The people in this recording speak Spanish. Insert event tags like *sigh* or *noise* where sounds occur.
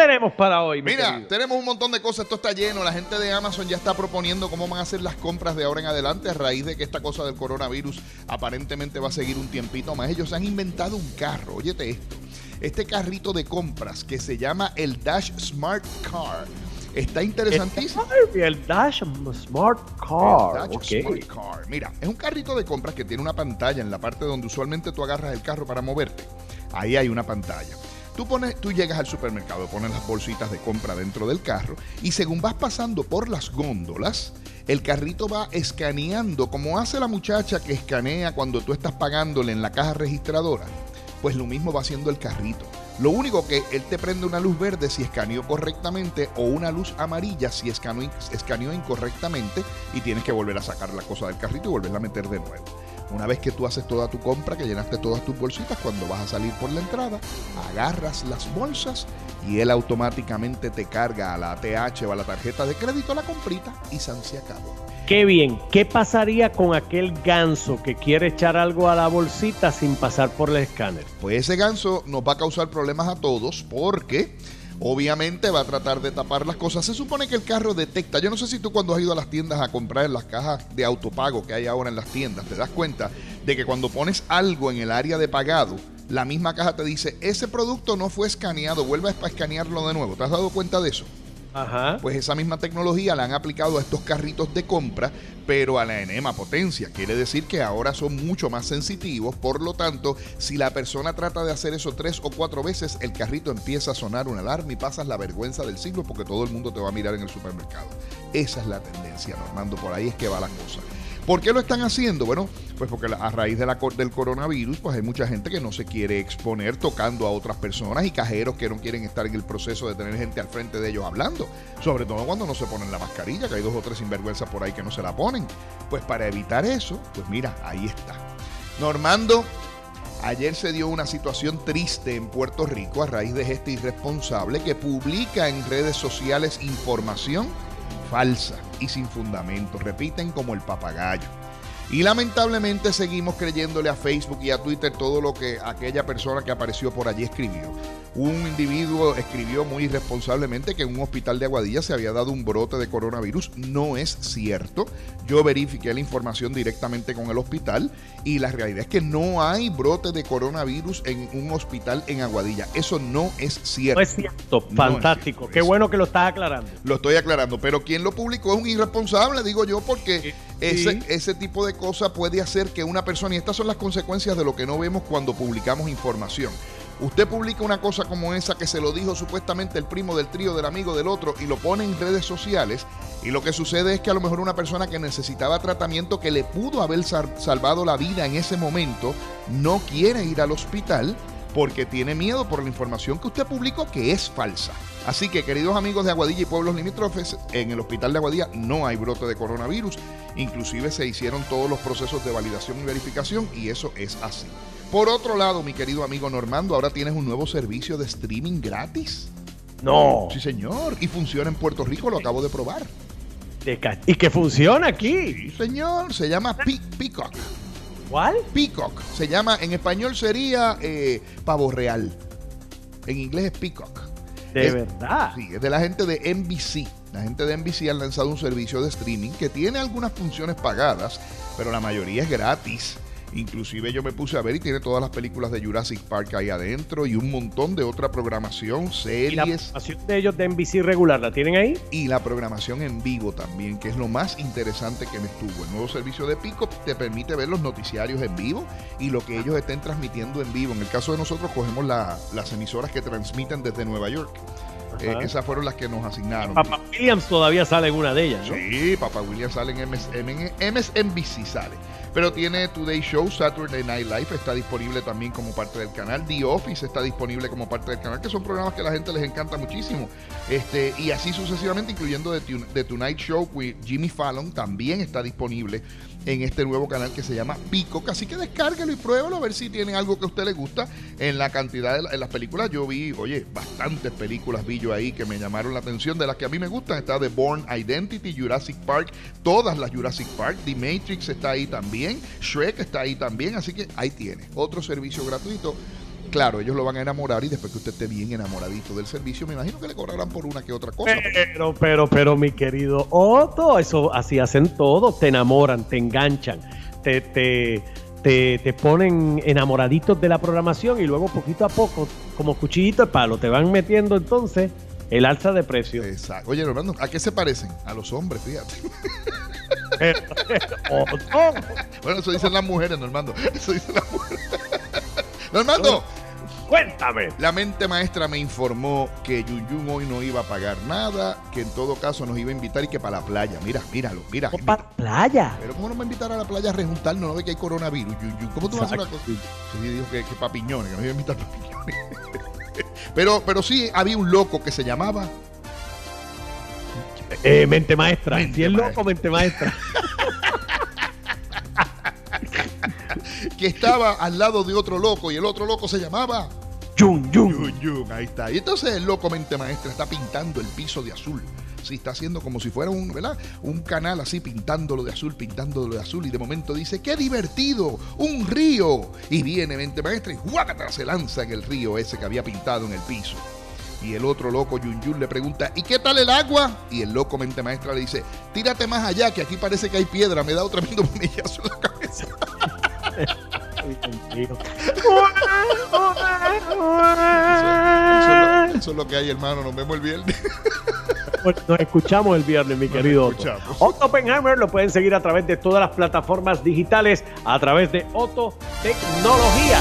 tenemos para hoy? mi Mira, querido? tenemos un montón de cosas, esto está lleno, la gente de Amazon ya está proponiendo cómo van a hacer las compras de ahora en adelante a raíz de que esta cosa del coronavirus aparentemente va a seguir un tiempito más. Ellos han inventado un carro, óyete esto, este carrito de compras que se llama el Dash Smart Car. Está interesantísimo. El Dash Smart Car. El Dash ok. Smart Car. Mira, es un carrito de compras que tiene una pantalla en la parte donde usualmente tú agarras el carro para moverte. Ahí hay una pantalla. Tú, pones, tú llegas al supermercado, pones las bolsitas de compra dentro del carro y según vas pasando por las góndolas, el carrito va escaneando como hace la muchacha que escanea cuando tú estás pagándole en la caja registradora. Pues lo mismo va haciendo el carrito. Lo único que él te prende una luz verde si escaneó correctamente o una luz amarilla si escaneó, escaneó incorrectamente y tienes que volver a sacar la cosa del carrito y volverla a meter de nuevo. Una vez que tú haces toda tu compra, que llenaste todas tus bolsitas, cuando vas a salir por la entrada, agarras las bolsas y él automáticamente te carga a la ATH o a la tarjeta de crédito la comprita y San se acabó. Qué bien. ¿Qué pasaría con aquel ganso que quiere echar algo a la bolsita sin pasar por el escáner? Pues ese ganso nos va a causar problemas a todos porque obviamente va a tratar de tapar las cosas. Se supone que el carro detecta. Yo no sé si tú cuando has ido a las tiendas a comprar en las cajas de autopago que hay ahora en las tiendas, te das cuenta de que cuando pones algo en el área de pagado, la misma caja te dice, ese producto no fue escaneado, vuelve a escanearlo de nuevo. ¿Te has dado cuenta de eso? Ajá. Pues esa misma tecnología la han aplicado a estos carritos de compra, pero a la enema potencia. Quiere decir que ahora son mucho más sensitivos, por lo tanto, si la persona trata de hacer eso tres o cuatro veces, el carrito empieza a sonar una alarma y pasas la vergüenza del siglo porque todo el mundo te va a mirar en el supermercado. Esa es la tendencia, Normando, por ahí es que va la cosa. ¿Por qué lo están haciendo? Bueno, pues porque a raíz de la, del coronavirus, pues hay mucha gente que no se quiere exponer tocando a otras personas y cajeros que no quieren estar en el proceso de tener gente al frente de ellos hablando. Sobre todo cuando no se ponen la mascarilla, que hay dos o tres sinvergüenzas por ahí que no se la ponen. Pues para evitar eso, pues mira, ahí está. Normando, ayer se dio una situación triste en Puerto Rico a raíz de este irresponsable que publica en redes sociales información falsa y sin fundamento. Repiten como el papagayo. Y lamentablemente seguimos creyéndole a Facebook y a Twitter todo lo que aquella persona que apareció por allí escribió. Un individuo escribió muy irresponsablemente que en un hospital de Aguadilla se había dado un brote de coronavirus. No es cierto. Yo verifiqué la información directamente con el hospital y la realidad es que no hay brote de coronavirus en un hospital en Aguadilla. Eso no es cierto. No es cierto. No Fantástico. Qué bueno que lo estás aclarando. Lo estoy aclarando, pero quien lo publicó es un irresponsable, digo yo, porque ese, ese tipo de cosa puede hacer que una persona, y estas son las consecuencias de lo que no vemos cuando publicamos información. Usted publica una cosa como esa que se lo dijo supuestamente el primo del trío, del amigo del otro, y lo pone en redes sociales, y lo que sucede es que a lo mejor una persona que necesitaba tratamiento que le pudo haber sal- salvado la vida en ese momento, no quiere ir al hospital porque tiene miedo por la información que usted publicó que es falsa. Así que, queridos amigos de Aguadilla y pueblos limítrofes, en el hospital de Aguadilla no hay brote de coronavirus. Inclusive se hicieron todos los procesos de validación y verificación y eso es así. Por otro lado, mi querido amigo Normando, ahora tienes un nuevo servicio de streaming gratis. No. Sí, señor. Y funciona en Puerto Rico, lo acabo de probar. De Y que funciona aquí. Sí, señor. Se llama Pe- Peacock. ¿Cuál? Peacock. Se llama, en español sería eh, pavo real. En inglés es Peacock. De Es- verdad. Sí, es de la gente de NBC. La gente de NBC han lanzado un servicio de streaming que tiene algunas funciones pagadas, pero la mayoría es gratis. Inclusive yo me puse a ver y tiene todas las películas de Jurassic Park ahí adentro y un montón de otra programación, ¿Y la series programación de ellos de NBC regular la tienen ahí? y la programación en vivo también, que es lo más interesante que me estuvo. El nuevo servicio de Pico te permite ver los noticiarios en vivo y lo que ellos estén transmitiendo en vivo. En el caso de nosotros cogemos la- las emisoras que transmiten desde Nueva York. Eh, esas fueron las que nos asignaron. Papa Williams todavía sale en una de ellas, ¿no? Sí, Papa William sale en MS, MSNBC sale. Pero tiene Today Show, Saturday Night Live está disponible también como parte del canal. The Office está disponible como parte del canal, que son programas que a la gente les encanta muchísimo. Este, y así sucesivamente, incluyendo The, The Tonight Show with Jimmy Fallon, también está disponible en este nuevo canal que se llama Pico. Así que descárguelo y pruébalo a ver si tienen algo que a usted le gusta. En la cantidad de las películas, yo vi, oye, bastantes películas vi yo ahí que me llamaron la atención. De las que a mí me gustan, está The Born Identity, Jurassic Park, todas las Jurassic Park, The Matrix está ahí también, Shrek está ahí también. Así que ahí tiene otro servicio gratuito Claro, ellos lo van a enamorar y después que usted esté bien enamoradito del servicio, me imagino que le cobrarán por una que otra cosa. Pero, pero, pero, mi querido Otto, eso así hacen todos, te enamoran, te enganchan, te, te, te, te ponen enamoraditos de la programación y luego poquito a poco, como cuchillito de palo, te van metiendo entonces el alza de precio. Exacto. Oye, Normando, ¿a qué se parecen? A los hombres, fíjate. *laughs* Bueno, eso dicen las mujeres, Normando. Eso dicen las mujeres. *laughs* Normando, Cuéntame. la mente maestra me informó que Yun Yun hoy no iba a pagar nada, que en todo caso nos iba a invitar y que para la playa. Mira, míralo, mira. Para playa. Pero ¿cómo no me invitar a la playa a rejuntarnos? No ve que hay coronavirus, Yun Yun. ¿Cómo tú vas a hacer una cosa? Sí, dijo que, que pa' piñones, que nos iba a invitar para piñones. Pero, pero sí, había un loco que se llamaba Eh, mente maestra. Mente si es maestra. loco, mente maestra. *laughs* que estaba al lado de otro loco y el otro loco se llamaba Yun, yun. Yun Yun, ahí está. Y entonces el loco mente maestra está pintando el piso de azul. Sí, está haciendo como si fuera un, ¿verdad? Un canal así, pintándolo de azul, pintándolo de azul. Y de momento dice, ¡qué divertido! ¡Un río! Y viene mente maestra y ¡guácata! se lanza en el río ese que había pintado en el piso. Y el otro loco, Yun Yun, le pregunta, ¿y qué tal el agua? Y el loco mente maestra le dice, tírate más allá, que aquí parece que hay piedra, me da otro *laughs* tremendo bombillazo en la cabeza. *laughs* Eso, es lo, eso es lo que hay, hermano. Nos vemos el viernes. *laughs* Nos escuchamos el viernes, mi querido Otto. Otto Oppenheimer lo pueden seguir a través de todas las plataformas digitales, a través de Otto Tecnología.